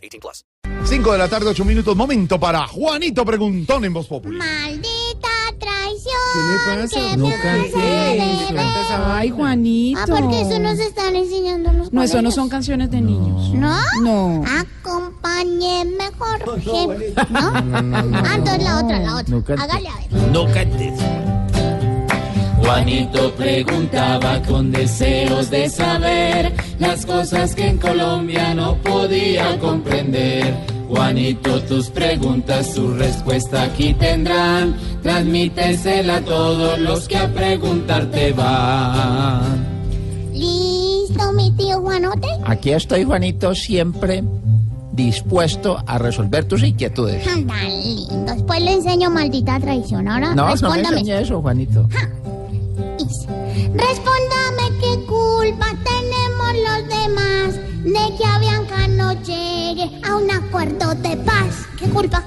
18 plus. 5 de la tarde, 8 minutos. Momento para Juanito Preguntón en Voz Populi. Maldita traición. ¿Qué le pasa? No me cante hace eso. beber. Ay, Juanito. Ah, porque eso nos están enseñando los No, eso no son canciones de niños. ¿No? No. Acompáñeme, Jorge. ¿No? Ah, entonces la otra, la otra. No. Hágale a ver. No cantes. Juanito preguntaba con deseos de saber las cosas que en Colombia no podía comprender. Juanito, tus preguntas, su respuesta aquí tendrán. Transmítesela a todos los que a preguntarte van. ¿Listo, mi tío Juanote? Aquí estoy, Juanito, siempre dispuesto a resolver tus inquietudes. Tan lindo. Después le enseño maldita traición. Ahora No, no me respóndame. eso, Juanito. Dice, Respóndame acuerdo de paz. ¿Qué culpa?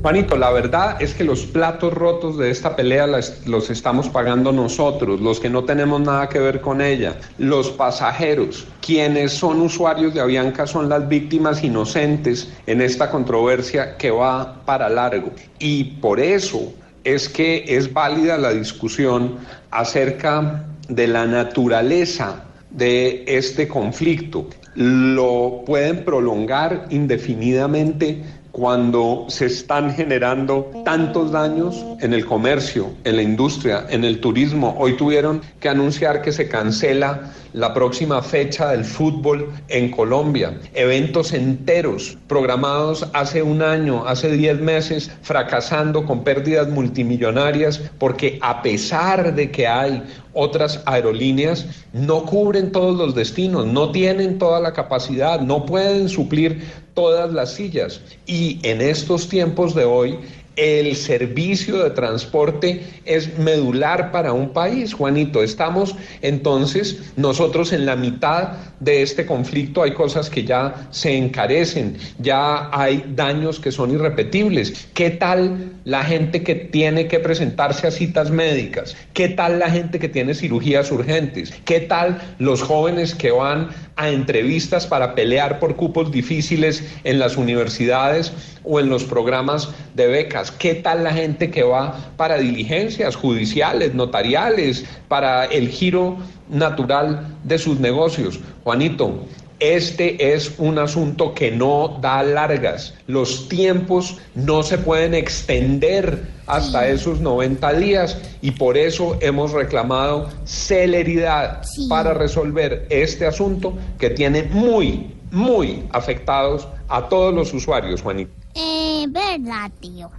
Juanito, la verdad es que los platos rotos de esta pelea los estamos pagando nosotros, los que no tenemos nada que ver con ella, los pasajeros, quienes son usuarios de Avianca son las víctimas inocentes en esta controversia que va para largo. Y por eso es que es válida la discusión acerca de la naturaleza de este conflicto. Lo pueden prolongar indefinidamente cuando se están generando tantos daños en el comercio, en la industria, en el turismo. Hoy tuvieron que anunciar que se cancela la próxima fecha del fútbol en Colombia. Eventos enteros programados hace un año, hace 10 meses, fracasando con pérdidas multimillonarias porque a pesar de que hay otras aerolíneas, no cubren todos los destinos, no tienen toda la capacidad, no pueden suplir todas las sillas. Y en estos tiempos de hoy, el servicio de transporte es medular para un país, Juanito. Estamos entonces nosotros en la mitad de este conflicto. Hay cosas que ya se encarecen, ya hay daños que son irrepetibles. ¿Qué tal la gente que tiene que presentarse a citas médicas? ¿Qué tal la gente que tiene cirugías urgentes? ¿Qué tal los jóvenes que van a entrevistas para pelear por cupos difíciles en las universidades o en los programas de becas? ¿Qué tal la gente que va para diligencias judiciales, notariales, para el giro natural de sus negocios? Juanito, este es un asunto que no da largas. Los tiempos no se pueden extender hasta esos 90 días y por eso hemos reclamado celeridad Sí. para resolver este asunto que tiene muy, muy afectados a todos los usuarios, Juanito. Eh, verdad, tío.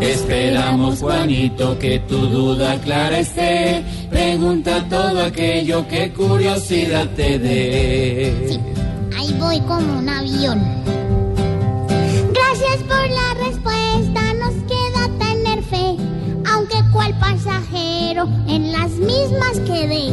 Esperamos, Juanito, que tu duda clara esté. Pregunta todo aquello que curiosidad te dé. Sí, ahí voy como un avión. Gracias por la respuesta, nos queda tener fe, aunque cual pasajero en las mismas quedé.